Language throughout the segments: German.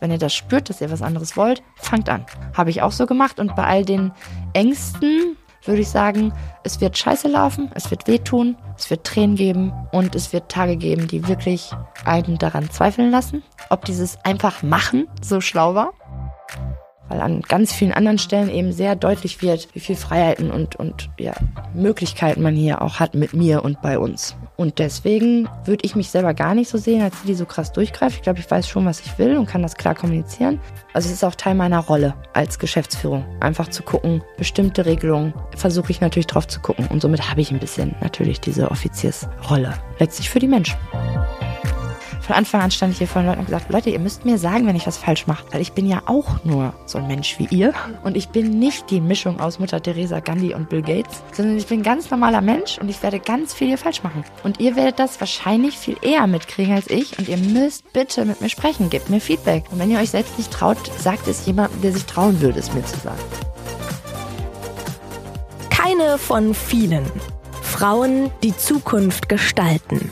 Wenn ihr das spürt, dass ihr was anderes wollt, fangt an. Habe ich auch so gemacht und bei all den Ängsten würde ich sagen, es wird scheiße laufen, es wird wehtun, es wird Tränen geben und es wird Tage geben, die wirklich einen daran zweifeln lassen, ob dieses einfach machen so schlau war weil an ganz vielen anderen Stellen eben sehr deutlich wird, wie viel Freiheiten und, und ja, Möglichkeiten man hier auch hat mit mir und bei uns. Und deswegen würde ich mich selber gar nicht so sehen, als die, die so krass durchgreift. Ich glaube, ich weiß schon, was ich will und kann das klar kommunizieren. Also es ist auch Teil meiner Rolle als Geschäftsführung, einfach zu gucken, bestimmte Regelungen versuche ich natürlich drauf zu gucken. Und somit habe ich ein bisschen natürlich diese Offiziersrolle, letztlich für die Menschen. Von Anfang an stand ich hier vor den Leuten und gesagt, Leute, ihr müsst mir sagen, wenn ich was falsch mache. Weil ich bin ja auch nur so ein Mensch wie ihr. Und ich bin nicht die Mischung aus Mutter Teresa, Gandhi und Bill Gates, sondern ich bin ein ganz normaler Mensch und ich werde ganz viel hier falsch machen. Und ihr werdet das wahrscheinlich viel eher mitkriegen als ich. Und ihr müsst bitte mit mir sprechen, gebt mir Feedback. Und wenn ihr euch selbst nicht traut, sagt es jemandem, der sich trauen würde, es mir zu sagen. Keine von vielen. Frauen, die Zukunft gestalten.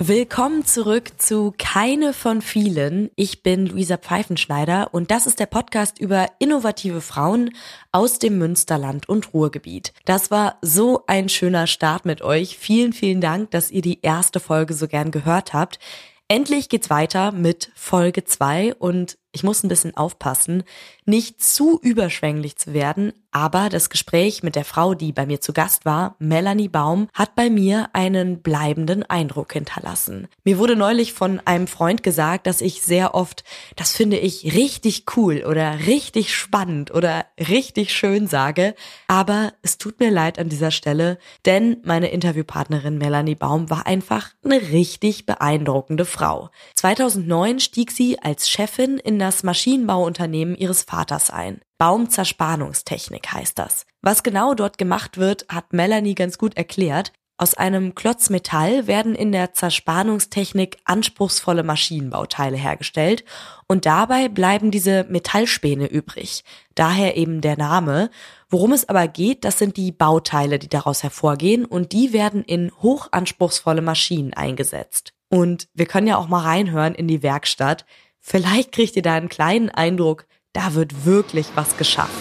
Willkommen zurück zu Keine von vielen. Ich bin Luisa Pfeifenschneider und das ist der Podcast über innovative Frauen aus dem Münsterland und Ruhrgebiet. Das war so ein schöner Start mit euch. Vielen, vielen Dank, dass ihr die erste Folge so gern gehört habt. Endlich geht's weiter mit Folge zwei und ich muss ein bisschen aufpassen, nicht zu überschwänglich zu werden, aber das Gespräch mit der Frau, die bei mir zu Gast war, Melanie Baum, hat bei mir einen bleibenden Eindruck hinterlassen. Mir wurde neulich von einem Freund gesagt, dass ich sehr oft, das finde ich richtig cool oder richtig spannend oder richtig schön sage, aber es tut mir leid an dieser Stelle, denn meine Interviewpartnerin Melanie Baum war einfach eine richtig beeindruckende Frau. 2009 stieg sie als Chefin in das Maschinenbauunternehmen ihres Vaters ein. Baumzerspannungstechnik heißt das. Was genau dort gemacht wird, hat Melanie ganz gut erklärt. Aus einem Klotz Metall werden in der Zerspannungstechnik anspruchsvolle Maschinenbauteile hergestellt und dabei bleiben diese Metallspäne übrig. Daher eben der Name. Worum es aber geht, das sind die Bauteile, die daraus hervorgehen und die werden in hochanspruchsvolle Maschinen eingesetzt. Und wir können ja auch mal reinhören in die Werkstatt. Vielleicht kriegt ihr da einen kleinen Eindruck, da wird wirklich was geschafft.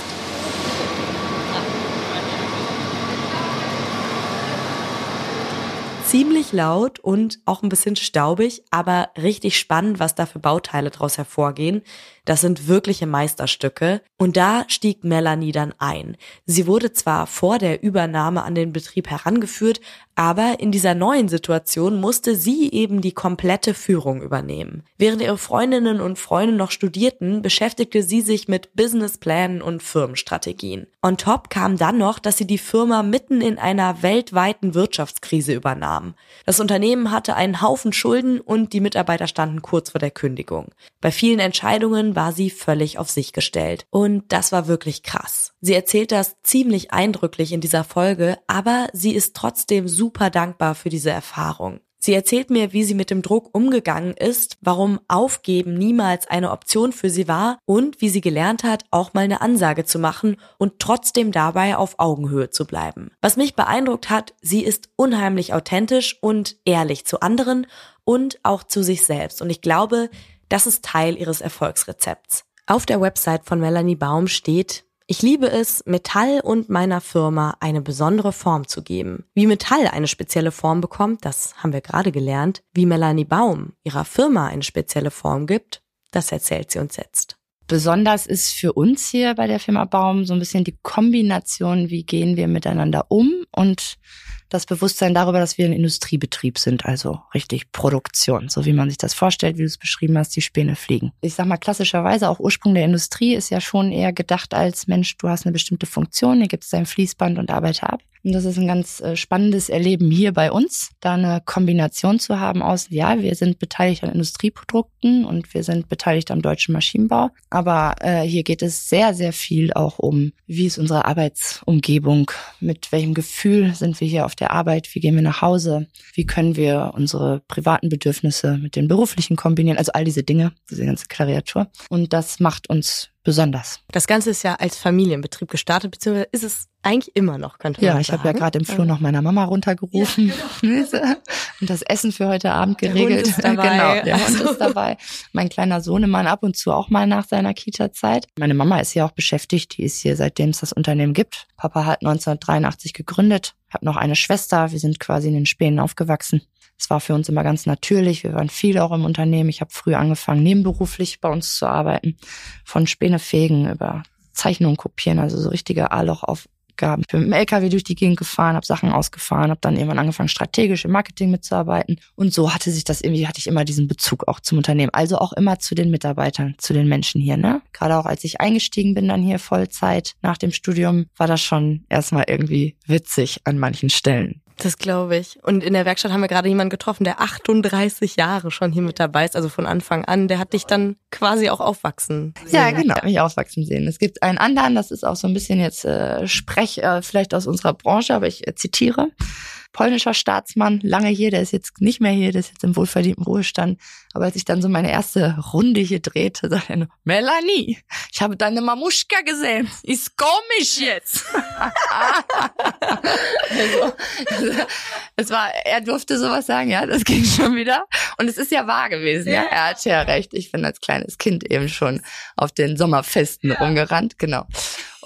Ziemlich laut und auch ein bisschen staubig, aber richtig spannend, was da für Bauteile draus hervorgehen. Das sind wirkliche Meisterstücke. Und da stieg Melanie dann ein. Sie wurde zwar vor der Übernahme an den Betrieb herangeführt, aber in dieser neuen Situation musste sie eben die komplette Führung übernehmen. Während ihre Freundinnen und Freunde noch studierten, beschäftigte sie sich mit Businessplänen und Firmenstrategien. On top kam dann noch, dass sie die Firma mitten in einer weltweiten Wirtschaftskrise übernahm. Das Unternehmen hatte einen Haufen Schulden und die Mitarbeiter standen kurz vor der Kündigung. Bei vielen Entscheidungen war sie völlig auf sich gestellt. Und das war wirklich krass. Sie erzählt das ziemlich eindrücklich in dieser Folge, aber sie ist trotzdem super dankbar für diese Erfahrung. Sie erzählt mir, wie sie mit dem Druck umgegangen ist, warum Aufgeben niemals eine Option für sie war und wie sie gelernt hat, auch mal eine Ansage zu machen und trotzdem dabei auf Augenhöhe zu bleiben. Was mich beeindruckt hat, sie ist unheimlich authentisch und ehrlich zu anderen und auch zu sich selbst. Und ich glaube, das ist Teil ihres Erfolgsrezepts. Auf der Website von Melanie Baum steht, ich liebe es, Metall und meiner Firma eine besondere Form zu geben. Wie Metall eine spezielle Form bekommt, das haben wir gerade gelernt. Wie Melanie Baum ihrer Firma eine spezielle Form gibt, das erzählt sie uns jetzt. Besonders ist für uns hier bei der Firma Baum so ein bisschen die Kombination, wie gehen wir miteinander um und das Bewusstsein darüber, dass wir ein Industriebetrieb sind, also richtig Produktion, so wie man sich das vorstellt, wie du es beschrieben hast, die Späne fliegen. Ich sag mal klassischerweise, auch Ursprung der Industrie ist ja schon eher gedacht als Mensch, du hast eine bestimmte Funktion, hier gibt es dein Fließband und arbeite ab. Und das ist ein ganz äh, spannendes Erleben hier bei uns, da eine Kombination zu haben aus, ja, wir sind beteiligt an Industrieprodukten und wir sind beteiligt am deutschen Maschinenbau. Aber äh, hier geht es sehr, sehr viel auch um, wie ist unsere Arbeitsumgebung, mit welchem Gefühl sind wir hier auf der Arbeit, wie gehen wir nach Hause, wie können wir unsere privaten Bedürfnisse mit den beruflichen kombinieren, also all diese Dinge, diese ganze Klaviatur. Und das macht uns besonders. Das Ganze ist ja als Familienbetrieb gestartet, beziehungsweise ist es eigentlich immer noch, könnte man Ja, ich sagen. habe ja gerade im Flur noch meiner Mama runtergerufen und das Essen für heute Abend Der geregelt. Hund ist dabei. Genau, der Hund Also- ist dabei. Mein kleiner Sohnemann ab und zu auch mal nach seiner Kita-Zeit. Meine Mama ist ja auch beschäftigt, die ist hier seitdem es das Unternehmen gibt. Papa hat 1983 gegründet, habe noch eine Schwester, wir sind quasi in den Spänen aufgewachsen. Es war für uns immer ganz natürlich. Wir waren viel auch im Unternehmen. Ich habe früh angefangen, nebenberuflich bei uns zu arbeiten. Von Spänefegen über Zeichnungen kopieren, also so richtige A-Loch-Aufgaben. Ich bin mit dem LKW durch die Gegend gefahren, habe Sachen ausgefahren, habe dann irgendwann angefangen, strategisch im Marketing mitzuarbeiten. Und so hatte sich das irgendwie, hatte ich immer diesen Bezug auch zum Unternehmen. Also auch immer zu den Mitarbeitern, zu den Menschen hier. Ne? Gerade auch als ich eingestiegen bin dann hier Vollzeit nach dem Studium, war das schon erstmal irgendwie witzig an manchen Stellen. Das glaube ich. Und in der Werkstatt haben wir gerade jemanden getroffen, der 38 Jahre schon hier mit dabei ist, also von Anfang an. Der hat dich dann quasi auch aufwachsen. Ja, sehen. genau, mich aufwachsen sehen. Es gibt einen anderen, das ist auch so ein bisschen jetzt äh, Sprech, äh, vielleicht aus unserer Branche, aber ich äh, zitiere. Polnischer Staatsmann, lange hier, der ist jetzt nicht mehr hier, der ist jetzt im wohlverdienten Ruhestand. Aber als ich dann so meine erste Runde hier drehte, sagte er nur, Melanie, ich habe deine Mamuschka gesehen. Ist komisch jetzt. also, es war, er durfte sowas sagen, ja, das ging schon wieder. Und es ist ja wahr gewesen, ja. Er hat ja recht. Ich bin als kleines Kind eben schon auf den Sommerfesten rumgerannt, genau.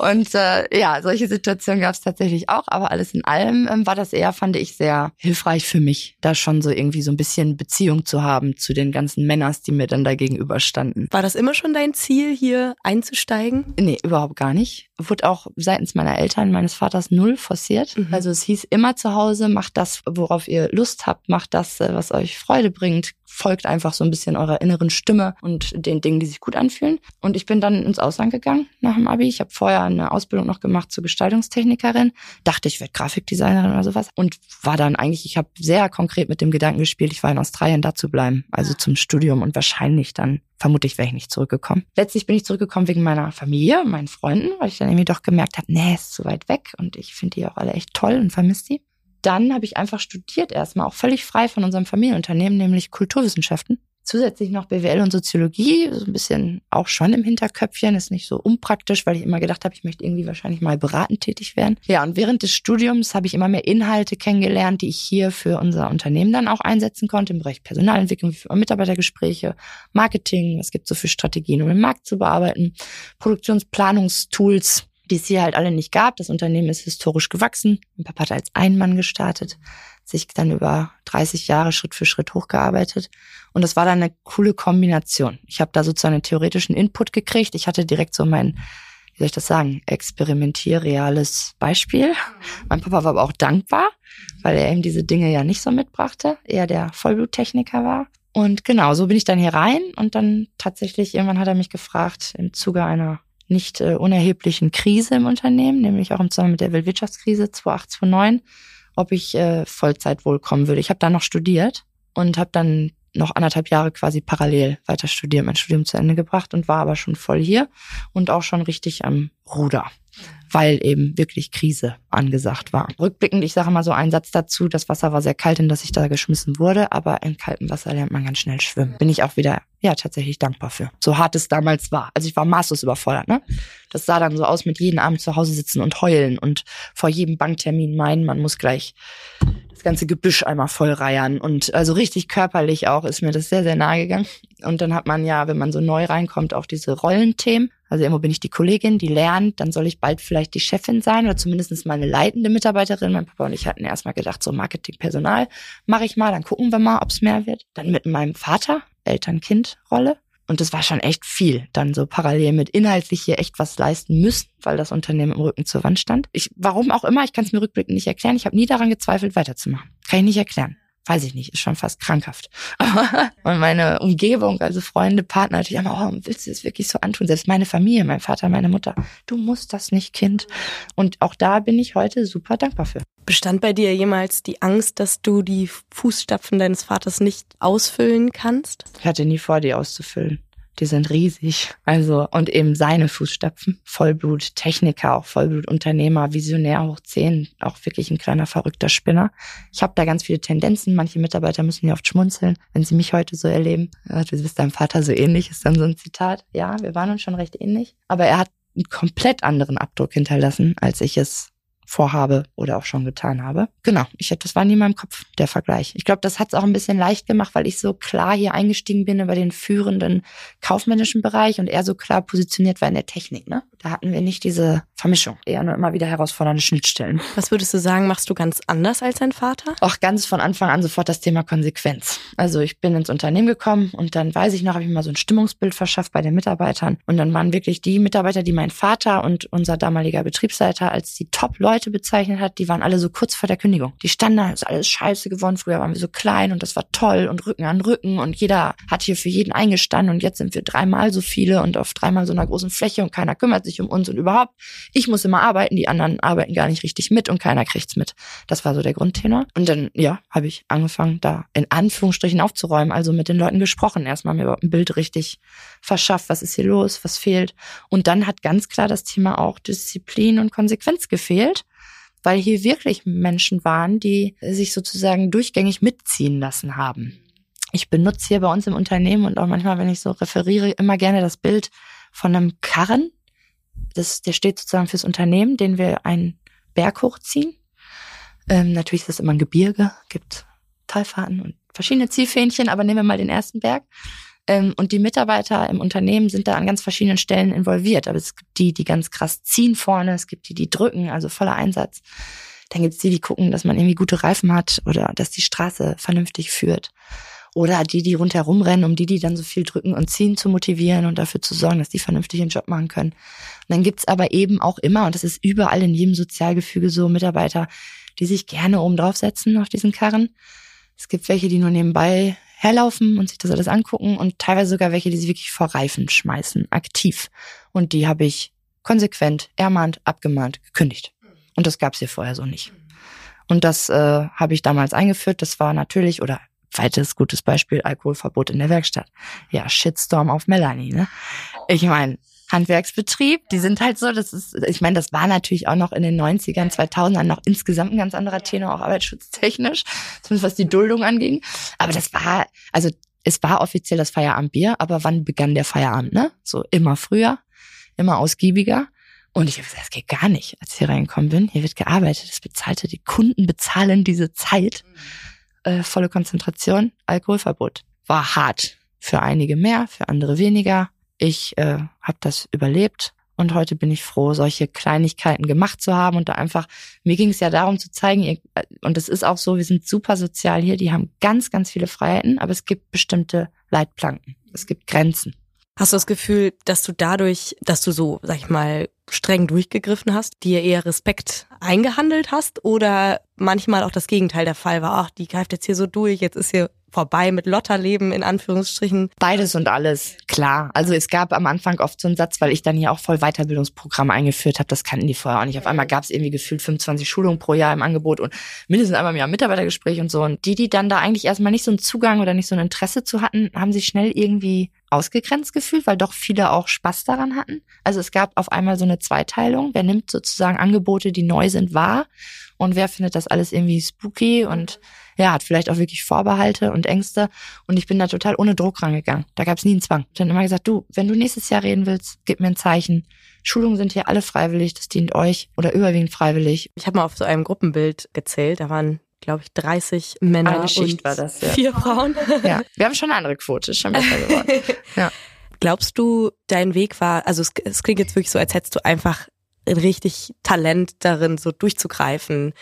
Und äh, ja, solche Situationen gab es tatsächlich auch, aber alles in allem ähm, war das eher, fand ich, sehr hilfreich für mich, da schon so irgendwie so ein bisschen Beziehung zu haben zu den ganzen Männers, die mir dann da gegenüberstanden. War das immer schon dein Ziel, hier einzusteigen? Nee, überhaupt gar nicht. Wurde auch seitens meiner Eltern, meines Vaters null forciert. Mhm. Also es hieß immer zu Hause, macht das, worauf ihr Lust habt, macht das, äh, was euch Freude bringt, folgt einfach so ein bisschen eurer inneren Stimme und den Dingen, die sich gut anfühlen. Und ich bin dann ins Ausland gegangen nach dem Abi. Ich habe vorher eine Ausbildung noch gemacht zur Gestaltungstechnikerin. Dachte, ich werde Grafikdesignerin oder sowas. Und war dann eigentlich, ich habe sehr konkret mit dem Gedanken gespielt, ich war in Australien da zu bleiben, also zum Studium und wahrscheinlich dann vermutlich wäre ich nicht zurückgekommen. Letztlich bin ich zurückgekommen wegen meiner Familie, meinen Freunden, weil ich dann irgendwie doch gemerkt habe, nee, ist zu weit weg und ich finde die auch alle echt toll und vermisse die. Dann habe ich einfach studiert erstmal, auch völlig frei von unserem Familienunternehmen, nämlich Kulturwissenschaften. Zusätzlich noch BWL und Soziologie, so ein bisschen auch schon im Hinterköpfchen, ist nicht so unpraktisch, weil ich immer gedacht habe, ich möchte irgendwie wahrscheinlich mal beratend tätig werden. Ja, und während des Studiums habe ich immer mehr Inhalte kennengelernt, die ich hier für unser Unternehmen dann auch einsetzen konnte, im Bereich Personalentwicklung, Mitarbeitergespräche, Marketing, was gibt so für Strategien, um den Markt zu bearbeiten, Produktionsplanungstools, die es hier halt alle nicht gab. Das Unternehmen ist historisch gewachsen. Mein Papa hat als Einmann gestartet, sich dann über 30 Jahre Schritt für Schritt hochgearbeitet. Und das war dann eine coole Kombination. Ich habe da sozusagen einen theoretischen Input gekriegt. Ich hatte direkt so mein, wie soll ich das sagen, experimentierreales Beispiel. Mein Papa war aber auch dankbar, weil er eben diese Dinge ja nicht so mitbrachte, eher der Vollbluttechniker war. Und genau, so bin ich dann hier rein und dann tatsächlich irgendwann hat er mich gefragt im Zuge einer nicht äh, unerheblichen Krise im Unternehmen, nämlich auch im Zusammenhang mit der Weltwirtschaftskrise 2008, 2009, ob ich äh, Vollzeit wohl kommen würde. Ich habe dann noch studiert und habe dann noch anderthalb Jahre quasi parallel weiter studiert, mein Studium zu Ende gebracht und war aber schon voll hier und auch schon richtig am Ruder, weil eben wirklich Krise angesagt war. Rückblickend, ich sage mal so einen Satz dazu, das Wasser war sehr kalt, in das ich da geschmissen wurde, aber in kaltem Wasser lernt man ganz schnell schwimmen. Bin ich auch wieder, ja, tatsächlich dankbar für. So hart es damals war. Also ich war maßlos überfordert, ne? Das sah dann so aus mit jeden Abend zu Hause sitzen und heulen und vor jedem Banktermin meinen, man muss gleich das ganze Gebüsch einmal voll und also richtig körperlich auch ist mir das sehr, sehr nahe gegangen. Und dann hat man ja, wenn man so neu reinkommt, auch diese Rollenthemen. Also irgendwo bin ich die Kollegin, die lernt, dann soll ich bald vielleicht die Chefin sein oder zumindest mal eine leitende Mitarbeiterin. Mein Papa und ich hatten erstmal gedacht, so Marketing, mache ich mal, dann gucken wir mal, ob es mehr wird. Dann mit meinem Vater, Eltern-Kind-Rolle. Und das war schon echt viel. Dann so parallel mit inhaltlich hier echt was leisten müssen, weil das Unternehmen im Rücken zur Wand stand. Ich, warum auch immer, ich kann es mir rückblickend nicht erklären. Ich habe nie daran gezweifelt, weiterzumachen. Kann ich nicht erklären. Weiß ich nicht, ist schon fast krankhaft. und meine Umgebung, also Freunde, Partner, natürlich immer, oh, willst du das wirklich so antun? Selbst meine Familie, mein Vater, meine Mutter, du musst das nicht, Kind. Und auch da bin ich heute super dankbar für. Bestand bei dir jemals die Angst, dass du die Fußstapfen deines Vaters nicht ausfüllen kannst? Ich hatte nie vor, die auszufüllen. Die sind riesig. Also, und eben seine Fußstapfen. Vollblut, Techniker, auch Vollblutunternehmer, Visionär hoch zehn, auch wirklich ein kleiner verrückter Spinner. Ich habe da ganz viele Tendenzen. Manche Mitarbeiter müssen ja oft schmunzeln, wenn sie mich heute so erleben. Du bist deinem Vater so ähnlich, ist dann so ein Zitat. Ja, wir waren uns schon recht ähnlich. Aber er hat einen komplett anderen Abdruck hinterlassen, als ich es vorhabe oder auch schon getan habe. Genau, ich das war nie in meinem Kopf, der Vergleich. Ich glaube, das hat es auch ein bisschen leicht gemacht, weil ich so klar hier eingestiegen bin über den führenden kaufmännischen Bereich und er so klar positioniert war in der Technik. Ne? Da hatten wir nicht diese Vermischung, eher nur immer wieder herausfordernde Schnittstellen. Was würdest du sagen, machst du ganz anders als dein Vater? Auch ganz von Anfang an sofort das Thema Konsequenz. Also ich bin ins Unternehmen gekommen und dann weiß ich noch, habe ich mal so ein Stimmungsbild verschafft bei den Mitarbeitern und dann waren wirklich die Mitarbeiter, die mein Vater und unser damaliger Betriebsleiter als die Top-Leute bezeichnet hat, die waren alle so kurz vor der Kündigung. Die standen da, ist alles scheiße geworden. Früher waren wir so klein und das war toll und Rücken an Rücken und jeder hat hier für jeden eingestanden und jetzt sind wir dreimal so viele und auf dreimal so einer großen Fläche und keiner kümmert sich um uns und überhaupt. Ich muss immer arbeiten, die anderen arbeiten gar nicht richtig mit und keiner kriegt's mit. Das war so der Grundtenor. Und dann, ja, habe ich angefangen, da in Anführungsstrichen aufzuräumen, also mit den Leuten gesprochen. Erstmal mir überhaupt ein Bild richtig verschafft, was ist hier los, was fehlt. Und dann hat ganz klar das Thema auch Disziplin und Konsequenz gefehlt weil hier wirklich Menschen waren, die sich sozusagen durchgängig mitziehen lassen haben. Ich benutze hier bei uns im Unternehmen und auch manchmal, wenn ich so referiere, immer gerne das Bild von einem Karren. Das, der steht sozusagen fürs Unternehmen, den wir einen Berg hochziehen. Ähm, natürlich ist das immer ein Gebirge, gibt Talfahrten und verschiedene Zielfähnchen, aber nehmen wir mal den ersten Berg. Ähm, und die Mitarbeiter im Unternehmen sind da an ganz verschiedenen Stellen involviert. Aber es gibt die, die ganz krass ziehen vorne, es gibt die, die drücken, also voller Einsatz. Dann gibt es die, die gucken, dass man irgendwie gute Reifen hat oder dass die Straße vernünftig führt. Oder die, die rundherum rennen, um die, die dann so viel drücken und ziehen, zu motivieren und dafür zu sorgen, dass die vernünftig ihren Job machen können. Und dann gibt's aber eben auch immer, und das ist überall in jedem Sozialgefüge so, Mitarbeiter, die sich gerne oben draufsetzen auf diesen Karren. Es gibt welche, die nur nebenbei herlaufen und sich das alles angucken und teilweise sogar welche, die sie wirklich vor Reifen schmeißen, aktiv. Und die habe ich konsequent ermahnt, abgemahnt, gekündigt. Und das gab es hier vorher so nicht. Und das äh, habe ich damals eingeführt. Das war natürlich, oder weites gutes Beispiel, Alkoholverbot in der Werkstatt. Ja, Shitstorm auf Melanie. Ne? Ich meine, Handwerksbetrieb, die sind halt so, das ist, ich meine, das war natürlich auch noch in den 90ern, 2000ern noch insgesamt ein ganz anderer Tenor, auch arbeitsschutztechnisch, zumindest was die Duldung anging. Aber das war, also es war offiziell das Feierabendbier, aber wann begann der Feierabend, ne? So immer früher, immer ausgiebiger. Und ich habe gesagt, das geht gar nicht, als ich hier reingekommen bin. Hier wird gearbeitet, das bezahlte, die Kunden bezahlen diese Zeit. Äh, volle Konzentration, Alkoholverbot. War hart. Für einige mehr, für andere weniger. Ich äh, habe das überlebt und heute bin ich froh, solche Kleinigkeiten gemacht zu haben und da einfach, mir ging es ja darum zu zeigen, ihr, äh, und es ist auch so, wir sind super sozial hier, die haben ganz, ganz viele Freiheiten, aber es gibt bestimmte Leitplanken, es gibt Grenzen. Hast du das Gefühl, dass du dadurch, dass du so, sag ich mal, streng durchgegriffen hast, dir eher Respekt eingehandelt hast oder manchmal auch das Gegenteil der Fall war, ach, die greift jetzt hier so durch, jetzt ist hier vorbei mit Lotterleben in Anführungsstrichen? Beides und alles, klar. Also es gab am Anfang oft so einen Satz, weil ich dann hier auch voll Weiterbildungsprogramme eingeführt habe. Das kannten die vorher auch nicht. Auf einmal gab es irgendwie gefühlt 25 Schulungen pro Jahr im Angebot und mindestens einmal im Jahr Mitarbeitergespräch und so. Und die, die dann da eigentlich erstmal nicht so einen Zugang oder nicht so ein Interesse zu hatten, haben sich schnell irgendwie ausgegrenzt gefühlt, weil doch viele auch Spaß daran hatten. Also es gab auf einmal so eine Zweiteilung. Wer nimmt sozusagen Angebote, die neu sind, wahr und wer findet das alles irgendwie spooky und ja, hat vielleicht auch wirklich Vorbehalte und Ängste. Und ich bin da total ohne Druck rangegangen. Da gab es nie einen Zwang. Ich habe immer gesagt, du, wenn du nächstes Jahr reden willst, gib mir ein Zeichen. Schulungen sind hier alle freiwillig, das dient euch oder überwiegend freiwillig. Ich habe mal auf so einem Gruppenbild gezählt, da waren glaube ich, 30 Männer eine Schicht und war das, ja. vier Frauen. Ja, wir haben schon eine andere Quote, schon besser geworden. Ja. Glaubst du, dein Weg war, also es, es klingt jetzt wirklich so, als hättest du einfach ein richtig Talent darin, so durchzugreifen,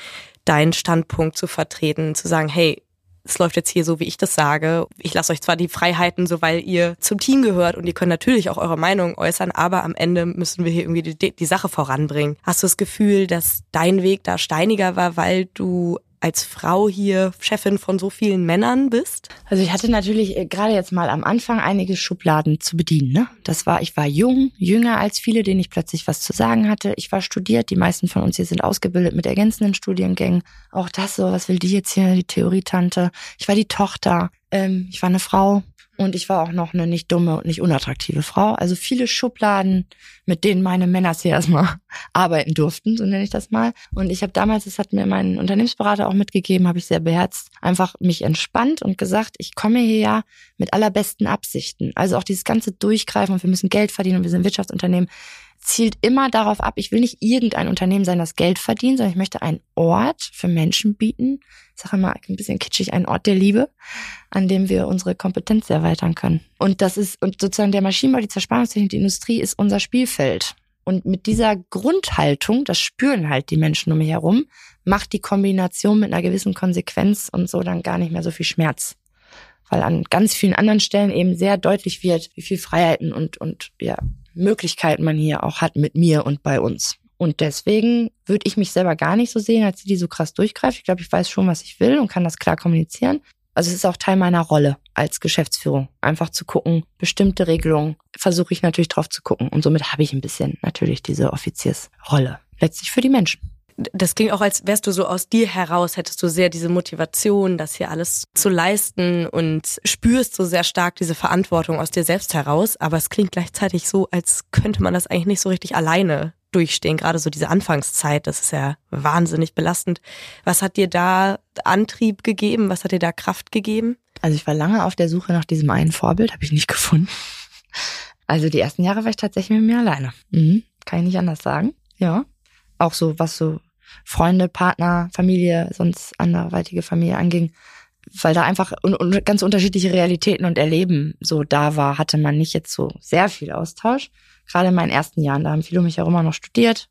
deinen Standpunkt zu vertreten, zu sagen, hey, es läuft jetzt hier so, wie ich das sage. Ich lasse euch zwar die Freiheiten, so weil ihr zum Team gehört und ihr könnt natürlich auch eure Meinung äußern, aber am Ende müssen wir hier irgendwie die, die Sache voranbringen. Hast du das Gefühl, dass dein Weg da steiniger war, weil du als Frau hier Chefin von so vielen Männern bist? Also ich hatte natürlich äh, gerade jetzt mal am Anfang einige Schubladen zu bedienen. Ne? Das war, ich war jung, jünger als viele, denen ich plötzlich was zu sagen hatte. Ich war studiert, die meisten von uns hier sind ausgebildet mit ergänzenden Studiengängen. Auch das so, was will die jetzt hier, die Theorietante? Ich war die Tochter, ähm, ich war eine Frau. Und ich war auch noch eine nicht dumme und nicht unattraktive Frau. Also viele Schubladen, mit denen meine Männer hier erstmal arbeiten durften, so nenne ich das mal. Und ich habe damals, das hat mir mein Unternehmensberater auch mitgegeben, habe ich sehr beherzt, einfach mich entspannt und gesagt, ich komme hier ja mit allerbesten Absichten. Also auch dieses ganze Durchgreifen und wir müssen Geld verdienen und wir sind Wirtschaftsunternehmen zielt immer darauf ab, ich will nicht irgendein Unternehmen sein, das Geld verdient, sondern ich möchte einen Ort für Menschen bieten. Ich sage immer ein bisschen kitschig, einen Ort der Liebe, an dem wir unsere Kompetenz erweitern können. Und das ist, und sozusagen der Maschinenbau, die Zerspannungstechnik, die Industrie ist unser Spielfeld. Und mit dieser Grundhaltung, das spüren halt die Menschen um mich herum, macht die Kombination mit einer gewissen Konsequenz und so dann gar nicht mehr so viel Schmerz weil an ganz vielen anderen Stellen eben sehr deutlich wird, wie viel Freiheiten und, und ja, Möglichkeiten man hier auch hat mit mir und bei uns. Und deswegen würde ich mich selber gar nicht so sehen, als die, die so krass durchgreift. Ich glaube, ich weiß schon, was ich will und kann das klar kommunizieren. Also es ist auch Teil meiner Rolle als Geschäftsführung, einfach zu gucken, bestimmte Regelungen versuche ich natürlich drauf zu gucken. Und somit habe ich ein bisschen natürlich diese Offiziersrolle. Letztlich für die Menschen das klingt auch, als wärst du so aus dir heraus, hättest du sehr diese Motivation, das hier alles zu leisten und spürst so sehr stark diese Verantwortung aus dir selbst heraus. Aber es klingt gleichzeitig so, als könnte man das eigentlich nicht so richtig alleine durchstehen. Gerade so diese Anfangszeit, das ist ja wahnsinnig belastend. Was hat dir da Antrieb gegeben? Was hat dir da Kraft gegeben? Also ich war lange auf der Suche nach diesem einen Vorbild, habe ich nicht gefunden. Also die ersten Jahre war ich tatsächlich mit mir alleine. Mhm. Kann ich nicht anders sagen. Ja. Auch so, was so Freunde, Partner, Familie, sonst anderweitige Familie anging, weil da einfach un un ganz unterschiedliche Realitäten und Erleben so da war, hatte man nicht jetzt so sehr viel Austausch. Gerade in meinen ersten Jahren, da haben viele um mich herum auch noch studiert.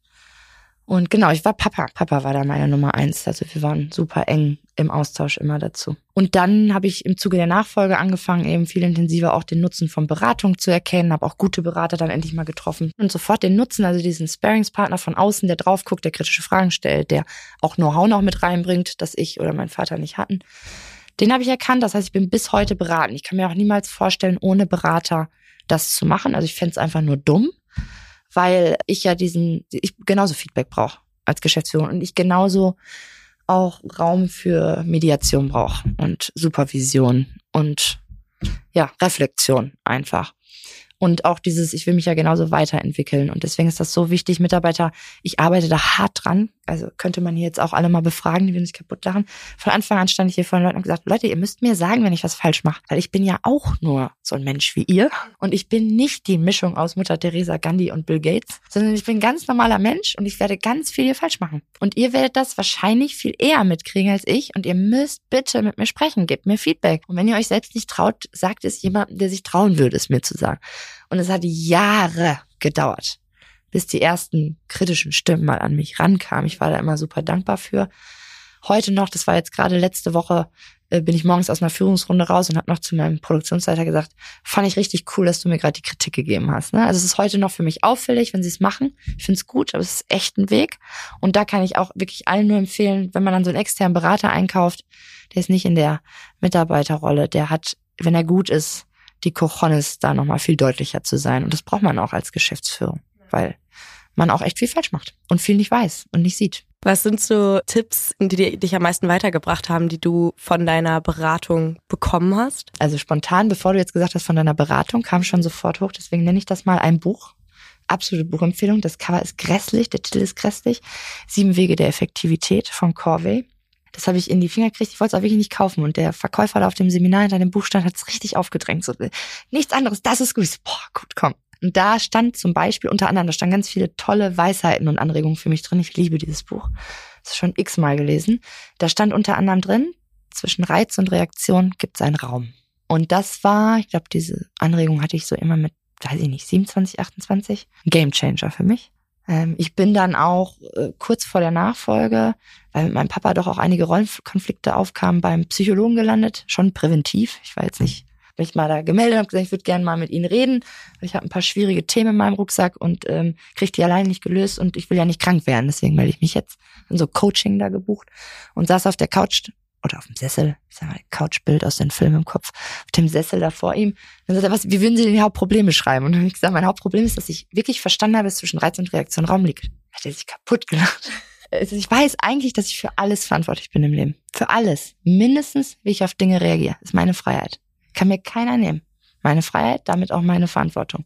Und genau, ich war Papa. Papa war da meine Nummer eins. Also wir waren super eng im Austausch immer dazu. Und dann habe ich im Zuge der Nachfolge angefangen, eben viel intensiver auch den Nutzen von Beratung zu erkennen, habe auch gute Berater dann endlich mal getroffen und sofort den Nutzen, also diesen Sparingspartner von außen, der drauf guckt, der kritische Fragen stellt, der auch Know-how noch mit reinbringt, das ich oder mein Vater nicht hatten. Den habe ich erkannt. Das heißt, ich bin bis heute beraten. Ich kann mir auch niemals vorstellen, ohne Berater das zu machen. Also ich fände es einfach nur dumm weil ich ja diesen, ich genauso Feedback brauche als Geschäftsführung und ich genauso auch Raum für Mediation brauche und Supervision und ja, Reflexion einfach. Und auch dieses, ich will mich ja genauso weiterentwickeln. Und deswegen ist das so wichtig, Mitarbeiter, ich arbeite da hart dran. Also könnte man hier jetzt auch alle mal befragen, die wir nicht kaputt lachen. Von Anfang an stand ich hier vor den Leuten und gesagt, Leute, ihr müsst mir sagen, wenn ich was falsch mache. Weil ich bin ja auch nur so ein Mensch wie ihr. Und ich bin nicht die Mischung aus Mutter Teresa, Gandhi und Bill Gates, sondern ich bin ein ganz normaler Mensch und ich werde ganz viel hier falsch machen. Und ihr werdet das wahrscheinlich viel eher mitkriegen als ich. Und ihr müsst bitte mit mir sprechen, gebt mir Feedback. Und wenn ihr euch selbst nicht traut, sagt es jemandem, der sich trauen würde, es mir zu sagen. Und es hat Jahre gedauert, bis die ersten kritischen Stimmen mal an mich rankamen. Ich war da immer super dankbar für. Heute noch, das war jetzt gerade letzte Woche, äh, bin ich morgens aus einer Führungsrunde raus und habe noch zu meinem Produktionsleiter gesagt, fand ich richtig cool, dass du mir gerade die Kritik gegeben hast. Ne? Also es ist heute noch für mich auffällig, wenn sie es machen. Ich finde es gut, aber es ist echt ein Weg. Und da kann ich auch wirklich allen nur empfehlen, wenn man dann so einen externen Berater einkauft, der ist nicht in der Mitarbeiterrolle, der hat, wenn er gut ist, die Cojones da nochmal viel deutlicher zu sein. Und das braucht man auch als Geschäftsführung, weil man auch echt viel falsch macht und viel nicht weiß und nicht sieht. Was sind so Tipps, die dich am meisten weitergebracht haben, die du von deiner Beratung bekommen hast? Also spontan, bevor du jetzt gesagt hast von deiner Beratung, kam schon sofort hoch. Deswegen nenne ich das mal ein Buch. Absolute Buchempfehlung. Das Cover ist grässlich, der Titel ist grässlich. Sieben Wege der Effektivität von Corvey. Das habe ich in die Finger gekriegt. Ich wollte es auch wirklich nicht kaufen. Und der Verkäufer da auf dem Seminar hinter dem Buch stand, hat es richtig aufgedrängt. So, nichts anderes, das ist gut. Ich so, boah, gut, komm. Und da stand zum Beispiel unter anderem, da standen ganz viele tolle Weisheiten und Anregungen für mich drin. Ich liebe dieses Buch. Das ist schon x-mal gelesen. Da stand unter anderem drin, zwischen Reiz und Reaktion gibt es einen Raum. Und das war, ich glaube, diese Anregung hatte ich so immer mit, weiß ich nicht, 27, 28. Ein Gamechanger für mich. Ähm, ich bin dann auch äh, kurz vor der Nachfolge, weil mit meinem Papa doch auch einige Rollenkonflikte aufkamen, beim Psychologen gelandet, schon präventiv. Ich war jetzt nicht, bin ich mal da gemeldet und habe gesagt, ich würde gerne mal mit Ihnen reden, ich habe ein paar schwierige Themen in meinem Rucksack und ähm, kriege die alleine nicht gelöst und ich will ja nicht krank werden, deswegen melde ich mich jetzt. Bin so Coaching da gebucht und saß auf der Couch oder auf dem Sessel, ich sag mal, Couchbild aus den Filmen im Kopf, auf dem Sessel da vor ihm. Dann sagt er, was, wie würden Sie denn die Hauptprobleme schreiben? Und dann habe ich gesagt, mein Hauptproblem ist, dass ich wirklich verstanden habe, dass zwischen Reiz und Reaktion Raum liegt. Hat er sich kaputt gelacht. Also ich weiß eigentlich, dass ich für alles verantwortlich bin im Leben. Für alles. Mindestens, wie ich auf Dinge reagiere. Ist meine Freiheit. Kann mir keiner nehmen. Meine Freiheit, damit auch meine Verantwortung.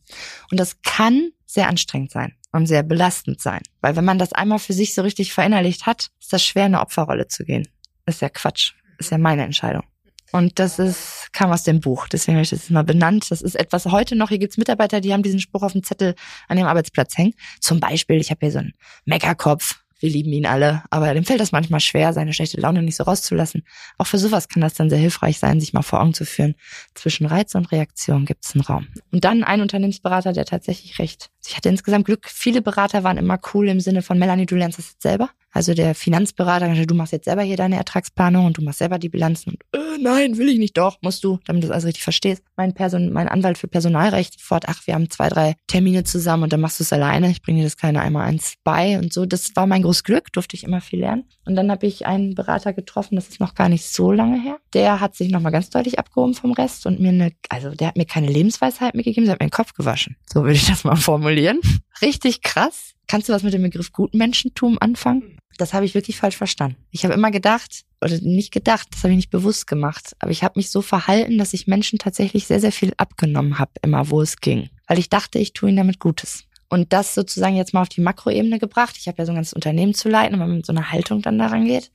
Und das kann sehr anstrengend sein und sehr belastend sein. Weil wenn man das einmal für sich so richtig verinnerlicht hat, ist das schwer, eine Opferrolle zu gehen. ist ja Quatsch. ist ja meine Entscheidung. Und das ist, kam aus dem Buch. Deswegen habe ich das mal benannt. Das ist etwas heute noch. Hier gibt's Mitarbeiter, die haben diesen Spruch auf dem Zettel an ihrem Arbeitsplatz hängen. Zum Beispiel, ich habe hier so einen Meckerkopf. Wir lieben ihn alle, aber dem fällt das manchmal schwer, seine schlechte Laune nicht so rauszulassen. Auch für sowas kann das dann sehr hilfreich sein, sich mal vor Augen zu führen. Zwischen Reiz und Reaktion gibt es einen Raum. Und dann ein Unternehmensberater, der tatsächlich recht. Ich hatte insgesamt Glück. Viele Berater waren immer cool im Sinne von Melanie, du lernst das jetzt selber. Also der Finanzberater, du machst jetzt selber hier deine Ertragsplanung und du machst selber die Bilanzen und äh, nein, will ich nicht, doch, musst du, damit du das alles richtig verstehst. Mein Person, mein Anwalt für Personalrecht fort, ach, wir haben zwei, drei Termine zusammen und dann machst du es alleine. Ich bringe dir das keine einmal eins bei und so. Das war mein großes Glück, durfte ich immer viel lernen. Und dann habe ich einen Berater getroffen, das ist noch gar nicht so lange her. Der hat sich nochmal ganz deutlich abgehoben vom Rest und mir eine, also der hat mir keine Lebensweisheit mitgegeben, der hat mir den Kopf gewaschen. So würde ich das mal formulieren. Richtig krass. Kannst du was mit dem Begriff Gutmenschentum anfangen? Das habe ich wirklich falsch verstanden. Ich habe immer gedacht, oder nicht gedacht, das habe ich nicht bewusst gemacht, aber ich habe mich so verhalten, dass ich Menschen tatsächlich sehr, sehr viel abgenommen habe, immer wo es ging. Weil ich dachte, ich tue ihnen damit Gutes. Und das sozusagen jetzt mal auf die Makroebene gebracht. Ich habe ja so ein ganzes Unternehmen zu leiten, und wenn man mit so einer Haltung dann daran geht.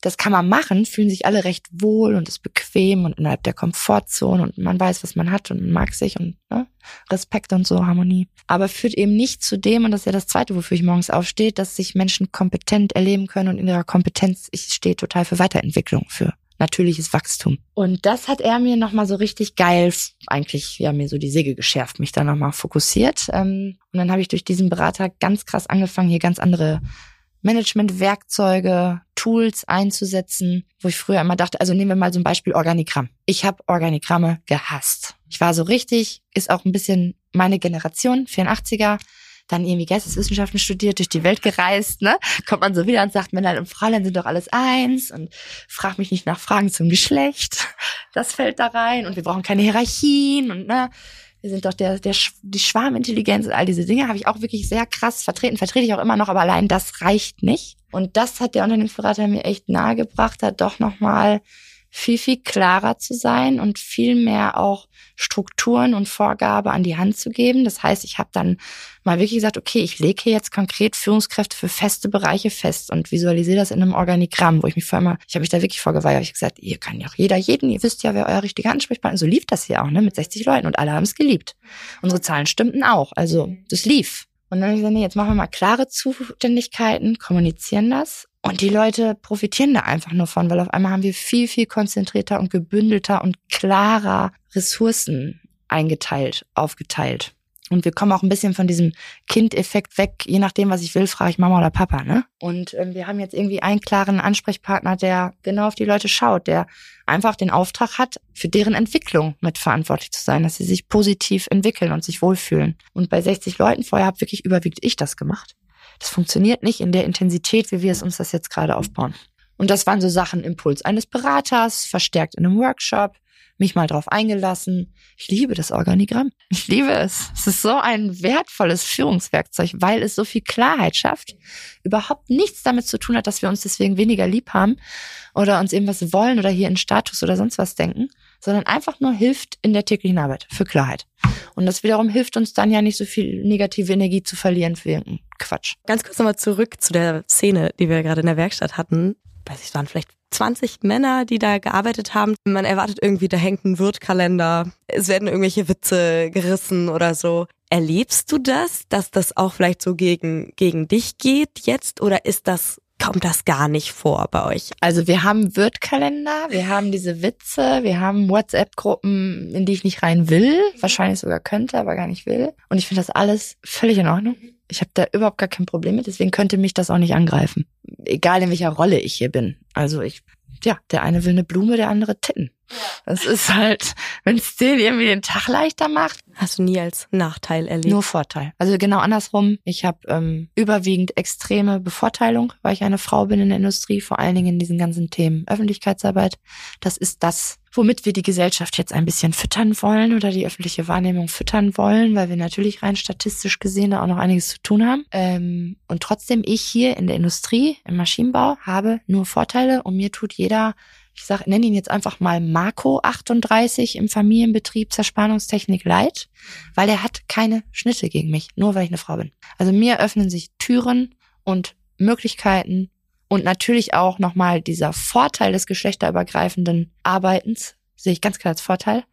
Das kann man machen, fühlen sich alle recht wohl und ist bequem und innerhalb der Komfortzone und man weiß, was man hat und mag sich und ne, Respekt und so, Harmonie. Aber führt eben nicht zu dem, und das ist ja das Zweite, wofür ich morgens aufstehe, dass sich Menschen kompetent erleben können und in ihrer Kompetenz, ich stehe total für Weiterentwicklung, für natürliches Wachstum. Und das hat er mir nochmal so richtig geil, eigentlich, ja, mir so die Säge geschärft, mich da nochmal fokussiert. Ähm, und dann habe ich durch diesen Berater ganz krass angefangen, hier ganz andere Management-Werkzeuge, Tools einzusetzen, wo ich früher immer dachte, also nehmen wir mal ein Beispiel Organigramm. Ich habe Organigramme gehasst. Ich war so richtig, ist auch ein bisschen meine Generation, 84er, dann irgendwie Geisteswissenschaften studiert, durch die Welt gereist, ne? Kommt man so wieder und sagt, Männer und Fräulein sind doch alles eins und frag mich nicht nach Fragen zum Geschlecht. Das fällt da rein und wir brauchen keine Hierarchien und ne, wir sind doch der, der die Schwarmintelligenz und all diese Dinge habe ich auch wirklich sehr krass vertreten, vertrete ich auch immer noch, aber allein das reicht nicht. Und das hat der Unternehmensberater mir echt nahegebracht, hat doch nochmal viel, viel klarer zu sein und viel mehr auch Strukturen und Vorgabe an die Hand zu geben. Das heißt, ich habe dann mal wirklich gesagt, okay, ich lege hier jetzt konkret Führungskräfte für feste Bereiche fest und visualisiere das in einem Organigramm, wo ich mich vorher mal, ich habe mich da wirklich vorgeweigert, ich gesagt, ihr kann ja auch jeder jeden, ihr wisst ja, wer euer richtiger Ansprechpartner ist. So lief das hier auch, ne, mit 60 Leuten und alle haben es geliebt. Unsere Zahlen stimmten auch, also das lief. Und dann habe ich gesagt, nee, jetzt machen wir mal klare Zuständigkeiten, kommunizieren das und die Leute profitieren da einfach nur von, weil auf einmal haben wir viel, viel konzentrierter und gebündelter und klarer Ressourcen eingeteilt, aufgeteilt. Und wir kommen auch ein bisschen von diesem Kind-Effekt weg. Je nachdem, was ich will, frage ich Mama oder Papa, ne? Und ähm, wir haben jetzt irgendwie einen klaren Ansprechpartner, der genau auf die Leute schaut, der einfach den Auftrag hat, für deren Entwicklung mitverantwortlich zu sein, dass sie sich positiv entwickeln und sich wohlfühlen. Und bei 60 Leuten vorher habe wirklich überwiegend ich das gemacht. Das funktioniert nicht in der Intensität, wie wir es uns das jetzt gerade aufbauen. Und das waren so Sachen, Impuls eines Beraters, verstärkt in einem Workshop, mich mal drauf eingelassen. Ich liebe das Organigramm. Ich liebe es. Es ist so ein wertvolles Führungswerkzeug, weil es so viel Klarheit schafft. Überhaupt nichts damit zu tun hat, dass wir uns deswegen weniger lieb haben oder uns irgendwas wollen oder hier in Status oder sonst was denken, sondern einfach nur hilft in der täglichen Arbeit für Klarheit. Und das wiederum hilft uns dann ja nicht so viel negative Energie zu verlieren für irgendeinen Quatsch. Ganz kurz nochmal zurück zu der Szene, die wir gerade in der Werkstatt hatten. Weiß ich, es waren vielleicht 20 Männer, die da gearbeitet haben. Man erwartet irgendwie, da hängt ein Wirtkalender. Es werden irgendwelche Witze gerissen oder so. Erlebst du das, dass das auch vielleicht so gegen, gegen dich geht jetzt? Oder ist das kommt das gar nicht vor bei euch? Also wir haben Wirtkalender, wir haben diese Witze, wir haben WhatsApp-Gruppen, in die ich nicht rein will, wahrscheinlich sogar könnte, aber gar nicht will. Und ich finde das alles völlig in Ordnung. Ich habe da überhaupt gar kein Problem mit, deswegen könnte mich das auch nicht angreifen. Egal in welcher Rolle ich hier bin. Also ich, ja, der eine will eine Blume, der andere Titten. Das ist halt, wenn es den irgendwie den Tag leichter macht. Hast du nie als Nachteil erlebt? Nur Vorteil. Also genau andersrum. Ich habe ähm, überwiegend extreme Bevorteilung, weil ich eine Frau bin in der Industrie, vor allen Dingen in diesen ganzen Themen Öffentlichkeitsarbeit. Das ist das, womit wir die Gesellschaft jetzt ein bisschen füttern wollen oder die öffentliche Wahrnehmung füttern wollen, weil wir natürlich rein statistisch gesehen da auch noch einiges zu tun haben. Ähm, und trotzdem ich hier in der Industrie, im Maschinenbau, habe nur Vorteile und mir tut jeder, ich sag, nenne ihn jetzt einfach mal Marco 38 im Familienbetrieb Zerspannungstechnik Light, weil er hat keine Schnitte gegen mich, nur weil ich eine Frau bin. Also mir öffnen sich Türen und Möglichkeiten und natürlich auch nochmal dieser Vorteil des geschlechterübergreifenden Arbeitens, sehe ich ganz klar als Vorteil.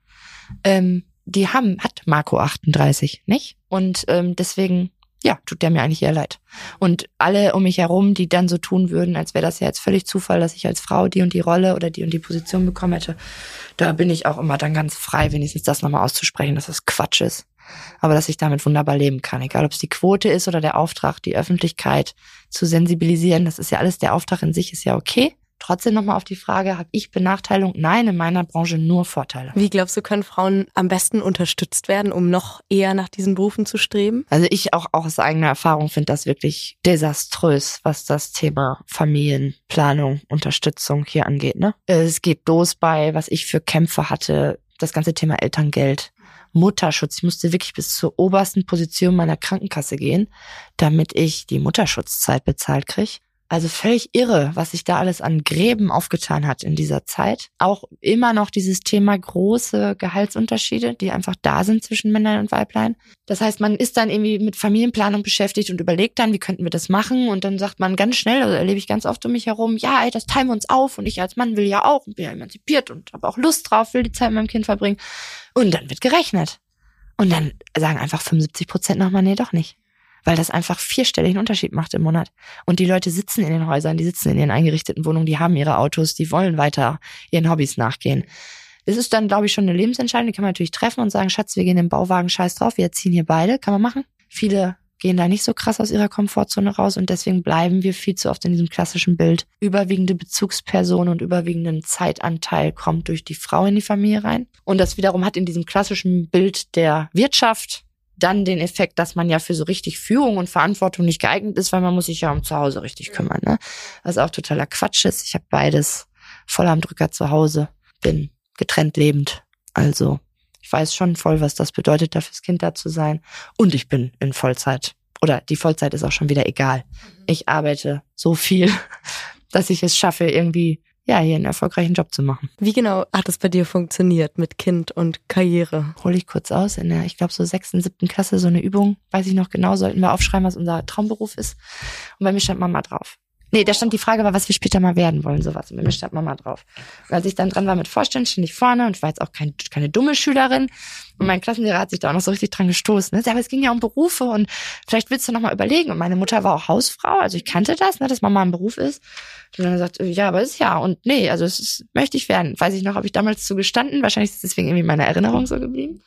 Ähm, die haben, hat Marco 38, nicht? Und ähm, deswegen, ja, tut der mir eigentlich eher leid. Und alle um mich herum, die dann so tun würden, als wäre das ja jetzt völlig Zufall, dass ich als Frau die und die Rolle oder die und die Position bekommen hätte, da bin ich auch immer dann ganz frei, wenigstens das nochmal auszusprechen, dass das Quatsch ist aber dass ich damit wunderbar leben kann. Egal, ob es die Quote ist oder der Auftrag, die Öffentlichkeit zu sensibilisieren, das ist ja alles, der Auftrag in sich ist ja okay. Trotzdem nochmal auf die Frage, habe ich Benachteiligung? Nein, in meiner Branche nur Vorteile. Wie glaubst du, können Frauen am besten unterstützt werden, um noch eher nach diesen Berufen zu streben? Also ich auch, auch aus eigener Erfahrung finde das wirklich desaströs, was das Thema Familienplanung, Unterstützung hier angeht. Ne? Es geht los bei, was ich für Kämpfe hatte, das ganze Thema Elterngeld. Mutterschutz. Ich musste wirklich bis zur obersten Position meiner Krankenkasse gehen, damit ich die Mutterschutzzeit bezahlt kriege. Also völlig irre, was sich da alles an Gräben aufgetan hat in dieser Zeit. Auch immer noch dieses Thema große Gehaltsunterschiede, die einfach da sind zwischen Männern und Weiblein. Das heißt, man ist dann irgendwie mit Familienplanung beschäftigt und überlegt dann, wie könnten wir das machen? Und dann sagt man ganz schnell, also erlebe ich ganz oft um mich herum, ja, ey, das teilen wir uns auf und ich als Mann will ja auch und bin ja emanzipiert und habe auch Lust drauf, will die Zeit mit meinem Kind verbringen. Und dann wird gerechnet. Und dann sagen einfach 75 Prozent nochmal, nee, doch nicht weil das einfach vierstelligen Unterschied macht im Monat. Und die Leute sitzen in den Häusern, die sitzen in ihren eingerichteten Wohnungen, die haben ihre Autos, die wollen weiter ihren Hobbys nachgehen. Das ist dann, glaube ich, schon eine Lebensentscheidung, die kann man natürlich treffen und sagen, Schatz, wir gehen im Bauwagen, scheiß drauf, wir ziehen hier beide, kann man machen. Viele gehen da nicht so krass aus ihrer Komfortzone raus und deswegen bleiben wir viel zu oft in diesem klassischen Bild. Überwiegende Bezugsperson und überwiegenden Zeitanteil kommt durch die Frau in die Familie rein. Und das wiederum hat in diesem klassischen Bild der Wirtschaft dann den Effekt, dass man ja für so richtig Führung und Verantwortung nicht geeignet ist, weil man muss sich ja um zu Hause richtig kümmern. Ne? Was auch totaler Quatsch ist. Ich habe beides voll am Drücker zu Hause, bin getrennt lebend. Also ich weiß schon voll, was das bedeutet, da fürs Kind da zu sein. Und ich bin in Vollzeit. Oder die Vollzeit ist auch schon wieder egal. Ich arbeite so viel, dass ich es schaffe, irgendwie ja, hier einen erfolgreichen Job zu machen. Wie genau hat es bei dir funktioniert mit Kind und Karriere? Hole ich kurz aus. In der, ich glaube, so sechsten, siebten Klasse so eine Übung, weiß ich noch genau, sollten wir aufschreiben, was unser Traumberuf ist. Und bei mir stand Mama drauf. Nee, da stand die Frage war, was wir später mal werden wollen, sowas. Und mir stand Mama drauf. Und als ich dann dran war mit Vorstand, stand ich vorne und ich war jetzt auch kein, keine dumme Schülerin. Und mein Klassenlehrer hat sich da auch noch so richtig dran gestoßen. Ne? Aber es ging ja um Berufe und vielleicht willst du noch mal überlegen. Und meine Mutter war auch Hausfrau, also ich kannte das, ne, dass Mama ein Beruf ist. Und dann gesagt, ja, aber es ist ja und nee, also es ist, möchte ich werden. Weiß ich noch, habe ich damals so gestanden. Wahrscheinlich ist es deswegen irgendwie meine Erinnerung so geblieben.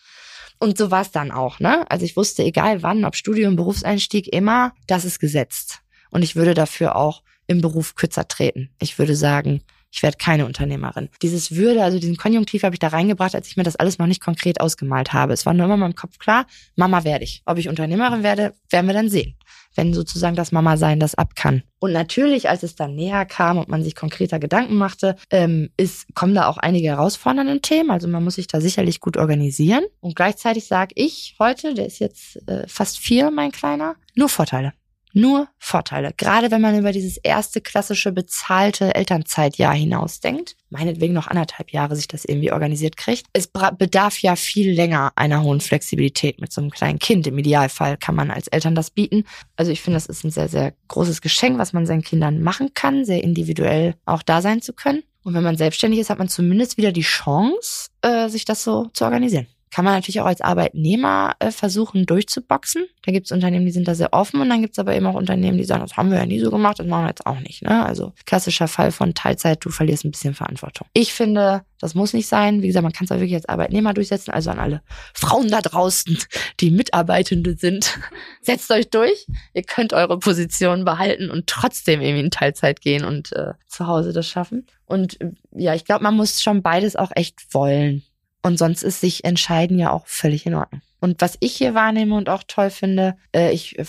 Und so war es dann auch, ne? Also ich wusste, egal wann, ob Studium, Berufseinstieg, immer, das ist gesetzt. Und ich würde dafür auch im Beruf kürzer treten. Ich würde sagen, ich werde keine Unternehmerin. Dieses Würde, also diesen Konjunktiv habe ich da reingebracht, als ich mir das alles noch nicht konkret ausgemalt habe. Es war nur immer in meinem Kopf klar, Mama werde ich. Ob ich Unternehmerin werde, werden wir dann sehen. Wenn sozusagen das Mama-Sein das ab kann. Und natürlich, als es dann näher kam und man sich konkreter Gedanken machte, ähm, ist, kommen da auch einige herausfordernde Themen. Also man muss sich da sicherlich gut organisieren. Und gleichzeitig sage ich heute, der ist jetzt äh, fast vier, mein Kleiner, nur Vorteile nur Vorteile. Gerade wenn man über dieses erste klassische bezahlte Elternzeitjahr hinausdenkt, meinetwegen noch anderthalb Jahre sich das irgendwie organisiert kriegt. Es bedarf ja viel länger einer hohen Flexibilität mit so einem kleinen Kind. Im Idealfall kann man als Eltern das bieten. Also ich finde, das ist ein sehr, sehr großes Geschenk, was man seinen Kindern machen kann, sehr individuell auch da sein zu können. Und wenn man selbstständig ist, hat man zumindest wieder die Chance, äh, sich das so zu organisieren kann man natürlich auch als Arbeitnehmer äh, versuchen durchzuboxen. Da gibt es Unternehmen, die sind da sehr offen und dann gibt es aber eben auch Unternehmen, die sagen, das haben wir ja nie so gemacht, das machen wir jetzt auch nicht. Ne? Also klassischer Fall von Teilzeit, du verlierst ein bisschen Verantwortung. Ich finde, das muss nicht sein. Wie gesagt, man kann es auch wirklich als Arbeitnehmer durchsetzen. Also an alle Frauen da draußen, die Mitarbeitende sind, setzt euch durch. Ihr könnt eure Position behalten und trotzdem irgendwie in Teilzeit gehen und äh, zu Hause das schaffen. Und äh, ja, ich glaube, man muss schon beides auch echt wollen. Und sonst ist sich entscheiden ja auch völlig in Ordnung. Und was ich hier wahrnehme und auch toll finde, äh, ich äh,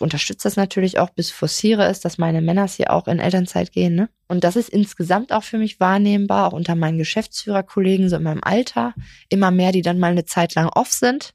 unterstütze das natürlich auch, bis forciere es, dass meine Männer hier auch in Elternzeit gehen. Ne? Und das ist insgesamt auch für mich wahrnehmbar, auch unter meinen Geschäftsführerkollegen, so in meinem Alter, immer mehr, die dann mal eine Zeit lang off sind,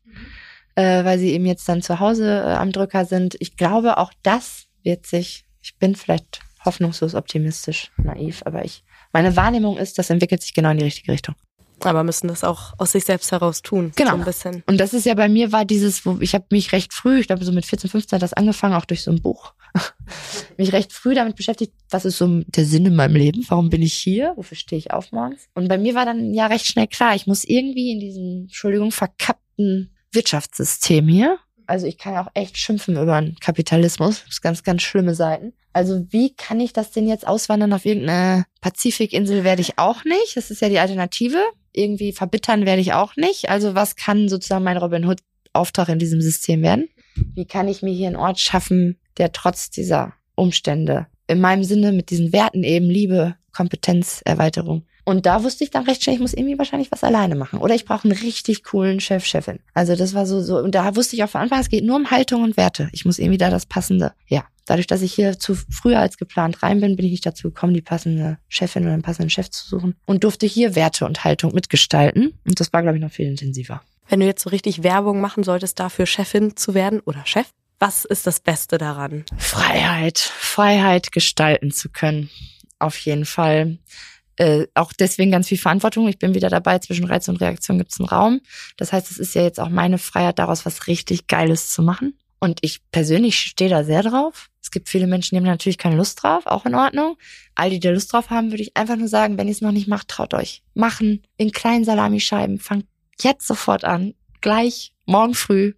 äh, weil sie eben jetzt dann zu Hause äh, am Drücker sind. Ich glaube, auch das wird sich, ich bin vielleicht hoffnungslos optimistisch, naiv, aber ich Meine Wahrnehmung ist, das entwickelt sich genau in die richtige Richtung. Aber müssen das auch aus sich selbst heraus tun. Genau. So ein bisschen. Und das ist ja bei mir war dieses, wo ich habe mich recht früh, ich glaube so mit 14, 15 hat das angefangen, auch durch so ein Buch, mich recht früh damit beschäftigt, was ist so der Sinn in meinem Leben? Warum bin ich hier? Wofür stehe ich auf morgens? Und bei mir war dann ja recht schnell klar, ich muss irgendwie in diesem, Entschuldigung, verkappten Wirtschaftssystem hier. Also ich kann ja auch echt schimpfen über den Kapitalismus. Das ist ganz, ganz schlimme Seiten. Also wie kann ich das denn jetzt auswandern auf irgendeine Pazifikinsel werde ich auch nicht. Das ist ja die Alternative. Irgendwie verbittern werde ich auch nicht. Also was kann sozusagen mein Robin Hood Auftrag in diesem System werden? Wie kann ich mir hier einen Ort schaffen, der trotz dieser Umstände in meinem Sinne mit diesen Werten eben Liebe, Kompetenz, Erweiterung. Und da wusste ich dann recht schnell, ich muss irgendwie wahrscheinlich was alleine machen. Oder ich brauche einen richtig coolen Chef, Chefin. Also das war so, so, und da wusste ich auch von Anfang, es geht nur um Haltung und Werte. Ich muss irgendwie da das passende, ja. Dadurch, dass ich hier zu früher als geplant rein bin, bin ich nicht dazu gekommen, die passende Chefin oder den passenden Chef zu suchen und durfte hier Werte und Haltung mitgestalten. Und das war, glaube ich, noch viel intensiver. Wenn du jetzt so richtig Werbung machen solltest, dafür Chefin zu werden oder Chef, was ist das Beste daran? Freiheit, Freiheit gestalten zu können. Auf jeden Fall. Äh, auch deswegen ganz viel Verantwortung. Ich bin wieder dabei, zwischen Reiz und Reaktion gibt es einen Raum. Das heißt, es ist ja jetzt auch meine Freiheit, daraus was richtig Geiles zu machen. Und ich persönlich stehe da sehr drauf. Es gibt viele Menschen, die haben natürlich keine Lust drauf, auch in Ordnung. All die, die Lust drauf haben, würde ich einfach nur sagen, wenn ihr es noch nicht macht, traut euch. Machen in kleinen Salamischeiben. Fangt jetzt sofort an. Gleich, morgen früh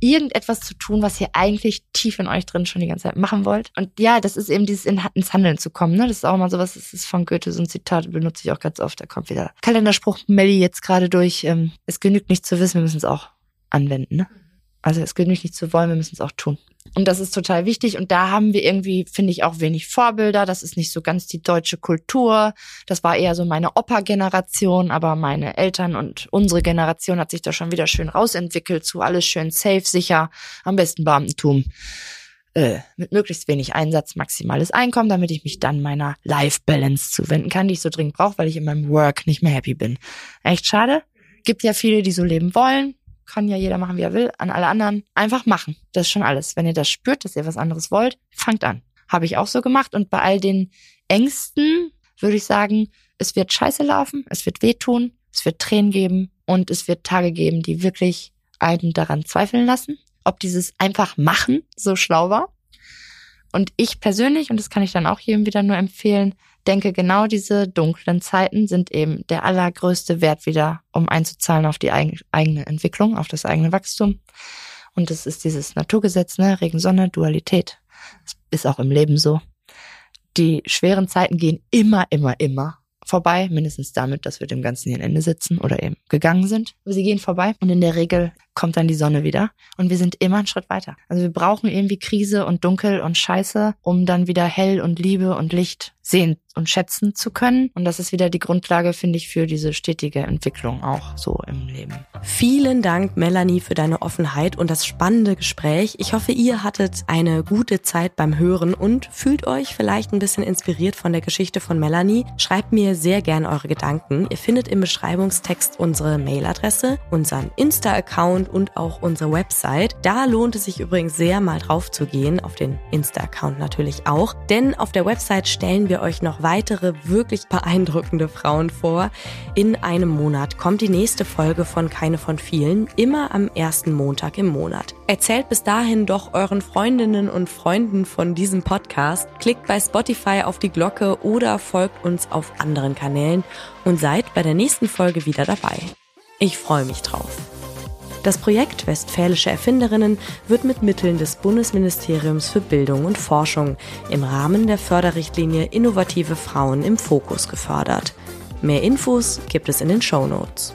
irgendetwas zu tun, was ihr eigentlich tief in euch drin schon die ganze Zeit machen wollt. Und ja, das ist eben dieses in, ins Handeln zu kommen. Ne? Das ist auch mal sowas, das ist von Goethe, so ein Zitat benutze ich auch ganz oft. Da kommt wieder Kalenderspruch Melli jetzt gerade durch. Ähm, es genügt nicht zu wissen, wir müssen es auch anwenden. Ne? Also es genügt nicht zu wollen, wir müssen es auch tun. Und das ist total wichtig. Und da haben wir irgendwie, finde ich, auch wenig Vorbilder. Das ist nicht so ganz die deutsche Kultur. Das war eher so meine Opa-Generation, aber meine Eltern und unsere Generation hat sich da schon wieder schön rausentwickelt zu alles schön safe, sicher, am besten Beamtentum. Äh, mit möglichst wenig Einsatz, maximales Einkommen, damit ich mich dann meiner Life-Balance zuwenden kann, die ich so dringend brauche, weil ich in meinem Work nicht mehr happy bin. Echt schade. Gibt ja viele, die so leben wollen kann ja jeder machen, wie er will. An alle anderen einfach machen. Das ist schon alles. Wenn ihr das spürt, dass ihr was anderes wollt, fangt an. Habe ich auch so gemacht. Und bei all den Ängsten würde ich sagen, es wird scheiße laufen, es wird wehtun, es wird Tränen geben und es wird Tage geben, die wirklich einen daran zweifeln lassen, ob dieses einfach machen so schlau war. Und ich persönlich, und das kann ich dann auch jedem wieder nur empfehlen, denke, genau diese dunklen Zeiten sind eben der allergrößte Wert wieder, um einzuzahlen auf die eigene Entwicklung, auf das eigene Wachstum. Und das ist dieses Naturgesetz, ne? Regen, Sonne, Dualität. Das ist auch im Leben so. Die schweren Zeiten gehen immer, immer, immer vorbei, mindestens damit, dass wir dem Ganzen hier ein Ende setzen oder eben gegangen sind. Sie gehen vorbei und in der Regel kommt dann die Sonne wieder und wir sind immer einen Schritt weiter. Also wir brauchen irgendwie Krise und Dunkel und Scheiße, um dann wieder hell und Liebe und Licht sehen und schätzen zu können. Und das ist wieder die Grundlage, finde ich, für diese stetige Entwicklung auch so im Leben. Vielen Dank, Melanie, für deine Offenheit und das spannende Gespräch. Ich hoffe, ihr hattet eine gute Zeit beim Hören und fühlt euch vielleicht ein bisschen inspiriert von der Geschichte von Melanie. Schreibt mir sehr gern eure Gedanken. Ihr findet im Beschreibungstext unsere Mailadresse, unseren Insta-Account und auch unsere Website. Da lohnt es sich übrigens sehr, mal drauf zu gehen, auf den Insta-Account natürlich auch. Denn auf der Website stellen wir euch noch weitere wirklich beeindruckende Frauen vor. In einem Monat kommt die nächste Folge von Keine von vielen, immer am ersten Montag im Monat. Erzählt bis dahin doch euren Freundinnen und Freunden von diesem Podcast, klickt bei Spotify auf die Glocke oder folgt uns auf anderen Kanälen und seid bei der nächsten Folge wieder dabei. Ich freue mich drauf. Das Projekt Westfälische Erfinderinnen wird mit Mitteln des Bundesministeriums für Bildung und Forschung im Rahmen der Förderrichtlinie Innovative Frauen im Fokus gefördert. Mehr Infos gibt es in den Show Notes.